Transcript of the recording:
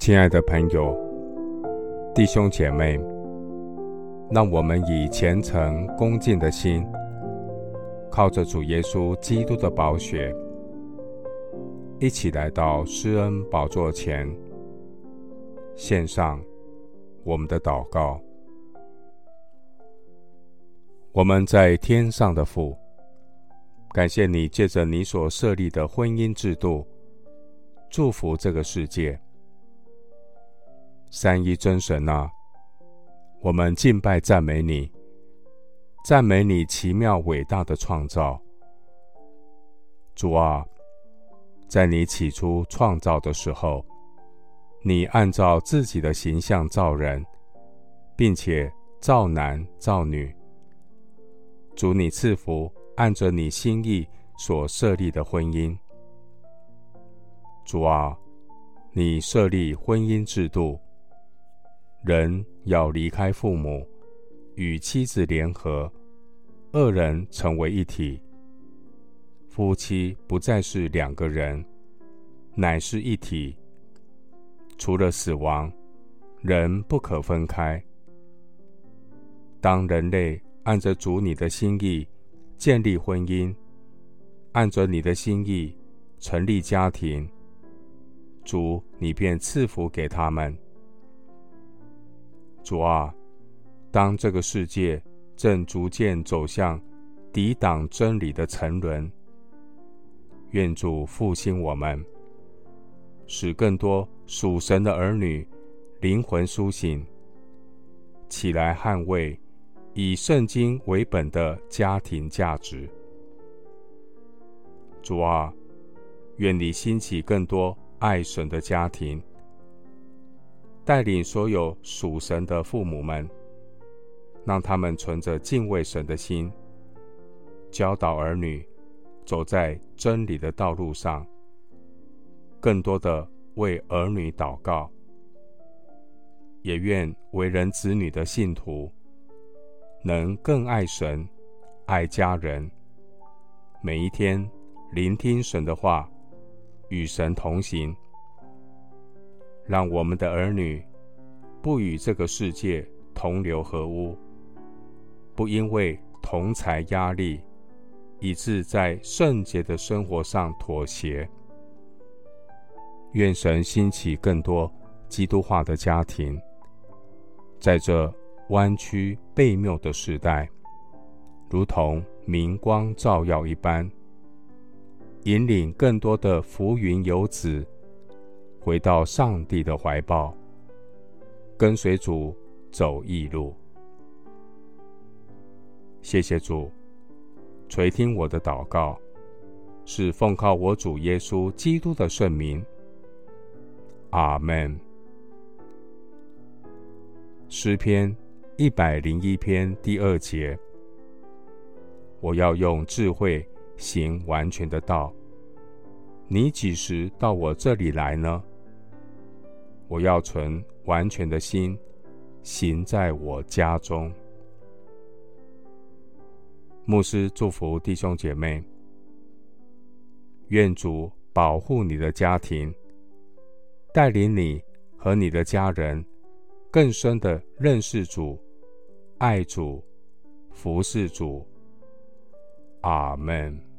亲爱的朋友、弟兄姐妹，让我们以虔诚恭敬的心，靠着主耶稣基督的宝血，一起来到施恩宝座前，献上我们的祷告。我们在天上的父，感谢你借着你所设立的婚姻制度，祝福这个世界。三一真神啊，我们敬拜赞美你，赞美你奇妙伟大的创造。主啊，在你起初创造的时候，你按照自己的形象造人，并且造男造女。主，你赐福按着你心意所设立的婚姻。主啊，你设立婚姻制度。人要离开父母，与妻子联合，二人成为一体。夫妻不再是两个人，乃是一体。除了死亡，人不可分开。当人类按着主你的心意建立婚姻，按着你的心意成立家庭，主你便赐福给他们。主啊，当这个世界正逐渐走向抵挡真理的沉沦，愿主复兴我们，使更多属神的儿女灵魂苏醒，起来捍卫以圣经为本的家庭价值。主啊，愿你兴起更多爱神的家庭。带领所有属神的父母们，让他们存着敬畏神的心，教导儿女走在真理的道路上。更多的为儿女祷告，也愿为人子女的信徒能更爱神、爱家人。每一天聆听神的话，与神同行。让我们的儿女不与这个世界同流合污，不因为同财压力，以致在圣洁的生活上妥协。愿神兴起更多基督化的家庭，在这弯曲悖谬的时代，如同明光照耀一般，引领更多的浮云游子。回到上帝的怀抱，跟随主走义路。谢谢主垂听我的祷告，是奉靠我主耶稣基督的圣名。阿门。诗篇一百零一篇第二节：我要用智慧行完全的道。你几时到我这里来呢？我要存完全的心，行在我家中。牧师祝福弟兄姐妹，愿主保护你的家庭，带领你和你的家人更深的认识主、爱主、服侍主。阿门。